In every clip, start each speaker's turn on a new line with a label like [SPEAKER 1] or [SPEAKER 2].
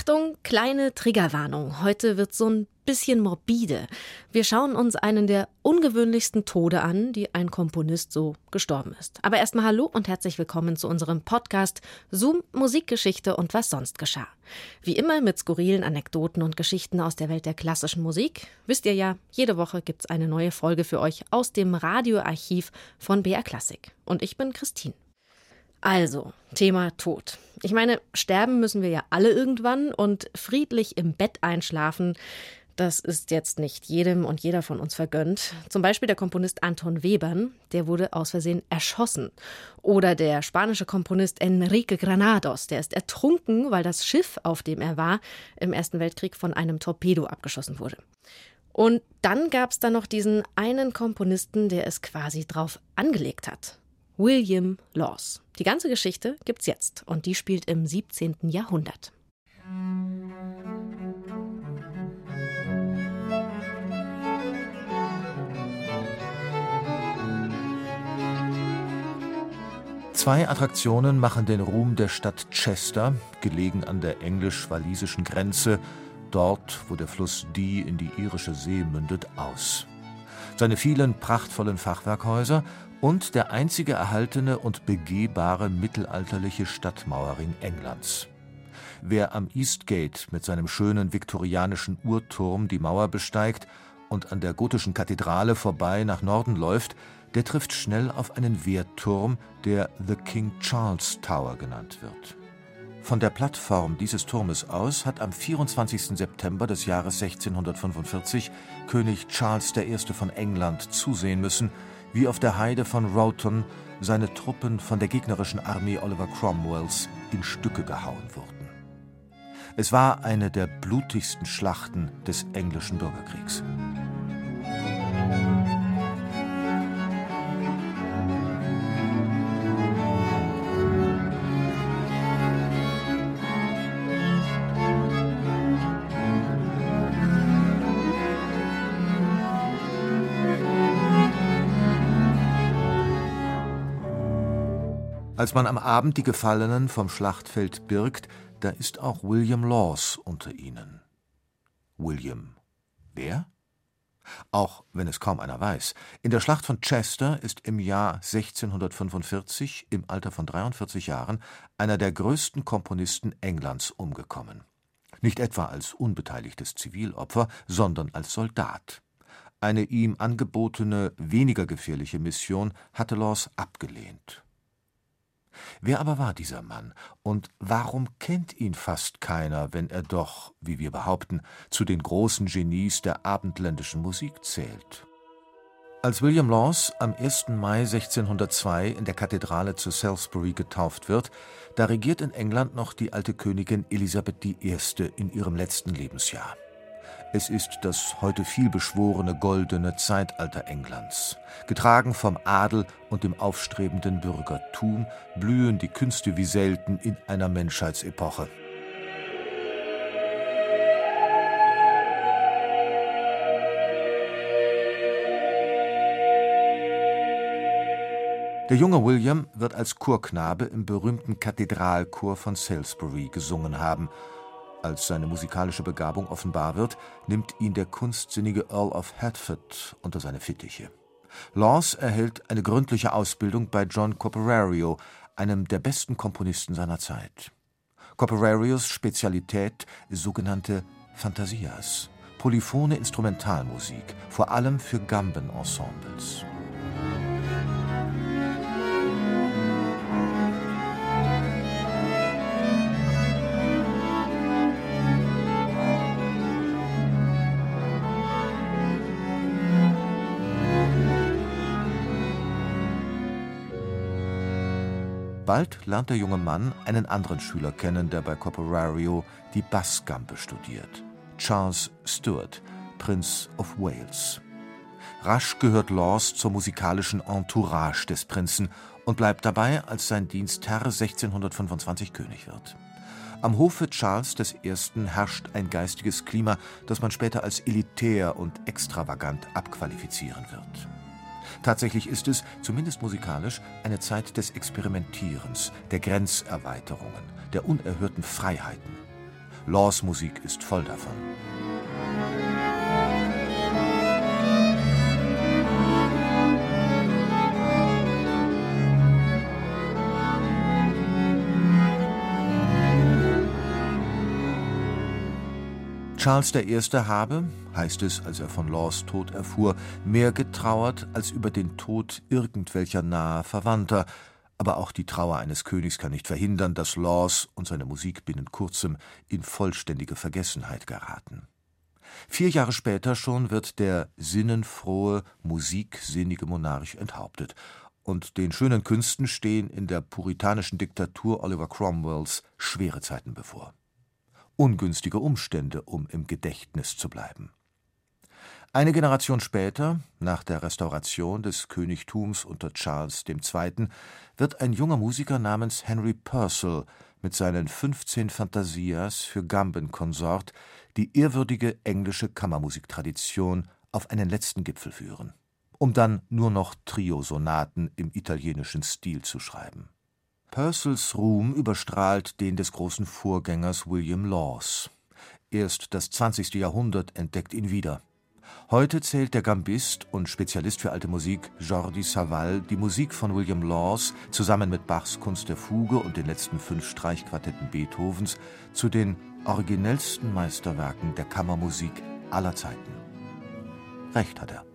[SPEAKER 1] Achtung, kleine Triggerwarnung. Heute wird so ein bisschen morbide. Wir schauen uns einen der ungewöhnlichsten Tode an, die ein Komponist so gestorben ist. Aber erstmal hallo und herzlich willkommen zu unserem Podcast Zoom Musikgeschichte und was sonst geschah. Wie immer mit skurrilen Anekdoten und Geschichten aus der Welt der klassischen Musik. Wisst ihr ja, jede Woche gibt's eine neue Folge für euch aus dem Radioarchiv von BR Klassik. Und ich bin Christine. Also, Thema Tod. Ich meine, sterben müssen wir ja alle irgendwann und friedlich im Bett einschlafen, das ist jetzt nicht jedem und jeder von uns vergönnt. Zum Beispiel der Komponist Anton Webern, der wurde aus Versehen erschossen. Oder der spanische Komponist Enrique Granados, der ist ertrunken, weil das Schiff, auf dem er war, im Ersten Weltkrieg von einem Torpedo abgeschossen wurde. Und dann gab es da noch diesen einen Komponisten, der es quasi drauf angelegt hat. William Laws. Die ganze Geschichte gibt's jetzt und die spielt im 17. Jahrhundert.
[SPEAKER 2] Zwei Attraktionen machen den Ruhm der Stadt Chester, gelegen an der englisch-walisischen Grenze, dort, wo der Fluss Dee in die irische See mündet, aus. Seine vielen prachtvollen Fachwerkhäuser und der einzige erhaltene und begehbare mittelalterliche Stadtmauerring Englands. Wer am Eastgate mit seinem schönen viktorianischen Uhrturm die Mauer besteigt und an der gotischen Kathedrale vorbei nach Norden läuft, der trifft schnell auf einen Wehrturm, der The King Charles Tower genannt wird. Von der Plattform dieses Turmes aus hat am 24. September des Jahres 1645 König Charles I. von England zusehen müssen, wie auf der Heide von Rowton seine Truppen von der gegnerischen Armee Oliver Cromwells in Stücke gehauen wurden. Es war eine der blutigsten Schlachten des englischen Bürgerkriegs. Als man am Abend die Gefallenen vom Schlachtfeld birgt, da ist auch William Laws unter ihnen. William. Wer? Auch wenn es kaum einer weiß. In der Schlacht von Chester ist im Jahr 1645 im Alter von 43 Jahren einer der größten Komponisten Englands umgekommen. Nicht etwa als unbeteiligtes Zivilopfer, sondern als Soldat. Eine ihm angebotene, weniger gefährliche Mission hatte Laws abgelehnt. Wer aber war dieser Mann, und warum kennt ihn fast keiner, wenn er doch, wie wir behaupten, zu den großen Genies der abendländischen Musik zählt? Als William Laws am 1. Mai 1602 in der Kathedrale zu Salisbury getauft wird, da regiert in England noch die alte Königin Elisabeth I. in ihrem letzten Lebensjahr. Es ist das heute vielbeschworene goldene Zeitalter Englands. Getragen vom Adel und dem aufstrebenden Bürgertum blühen die Künste wie selten in einer Menschheitsepoche. Der junge William wird als Chorknabe im berühmten Kathedralchor von Salisbury gesungen haben als seine musikalische Begabung offenbar wird, nimmt ihn der kunstsinnige Earl of Hertford unter seine Fittiche. Laws erhält eine gründliche Ausbildung bei John Copperario, einem der besten Komponisten seiner Zeit. Copperarios Spezialität ist sogenannte Fantasias, polyphone Instrumentalmusik, vor allem für Gambenensembles. Bald lernt der junge Mann einen anderen Schüler kennen, der bei Copperario die Bassgambe studiert. Charles Stuart, Prinz of Wales. Rasch gehört Laws zur musikalischen Entourage des Prinzen und bleibt dabei, als sein Dienstherr 1625 König wird. Am Hofe Charles I. herrscht ein geistiges Klima, das man später als elitär und extravagant abqualifizieren wird. Tatsächlich ist es, zumindest musikalisch, eine Zeit des Experimentierens, der Grenzerweiterungen, der unerhörten Freiheiten. Laws Musik ist voll davon. Charles I. habe, heißt es, als er von Laws Tod erfuhr, mehr getrauert als über den Tod irgendwelcher naher Verwandter, aber auch die Trauer eines Königs kann nicht verhindern, dass Laws und seine Musik binnen kurzem in vollständige Vergessenheit geraten. Vier Jahre später schon wird der sinnenfrohe, musiksinnige Monarch enthauptet, und den schönen Künsten stehen in der puritanischen Diktatur Oliver Cromwells schwere Zeiten bevor ungünstige Umstände, um im Gedächtnis zu bleiben. Eine Generation später, nach der Restauration des Königtums unter Charles II., wird ein junger Musiker namens Henry Purcell mit seinen 15 Fantasias für Gambenkonsort die ehrwürdige englische Kammermusiktradition auf einen letzten Gipfel führen, um dann nur noch Triosonaten im italienischen Stil zu schreiben Purcells Ruhm überstrahlt den des großen Vorgängers William Laws. Erst das 20. Jahrhundert entdeckt ihn wieder. Heute zählt der Gambist und Spezialist für alte Musik Jordi Savall die Musik von William Laws zusammen mit Bachs Kunst der Fuge und den letzten fünf Streichquartetten Beethovens zu den originellsten Meisterwerken der Kammermusik aller Zeiten. Recht hat er.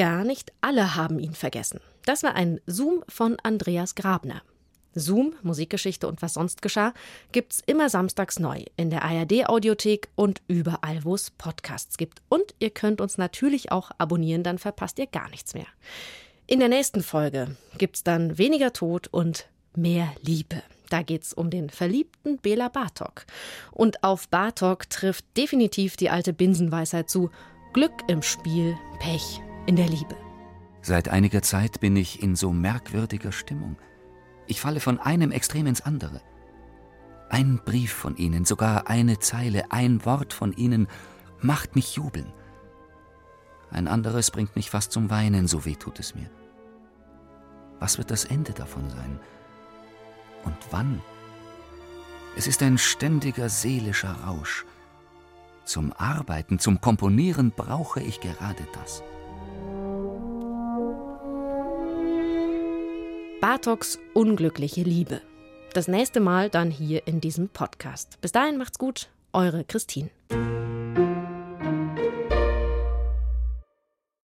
[SPEAKER 1] Tja, nicht alle haben ihn vergessen. Das war ein Zoom von Andreas Grabner. Zoom, Musikgeschichte und was sonst geschah, gibt's immer samstags neu in der ARD-Audiothek und überall, wo es Podcasts gibt. Und ihr könnt uns natürlich auch abonnieren, dann verpasst ihr gar nichts mehr. In der nächsten Folge gibt's dann weniger Tod und mehr Liebe. Da geht's um den verliebten Bela Bartok. Und auf Bartok trifft definitiv die alte Binsenweisheit zu: Glück im Spiel, Pech in der Liebe.
[SPEAKER 3] Seit einiger Zeit bin ich in so merkwürdiger Stimmung. Ich falle von einem Extrem ins andere. Ein Brief von Ihnen, sogar eine Zeile, ein Wort von Ihnen macht mich jubeln. Ein anderes bringt mich fast zum Weinen, so weh tut es mir. Was wird das Ende davon sein? Und wann? Es ist ein ständiger seelischer Rausch. Zum Arbeiten, zum Komponieren brauche ich gerade das.
[SPEAKER 1] Bartoks unglückliche Liebe. Das nächste Mal dann hier in diesem Podcast. Bis dahin macht's gut, eure Christine.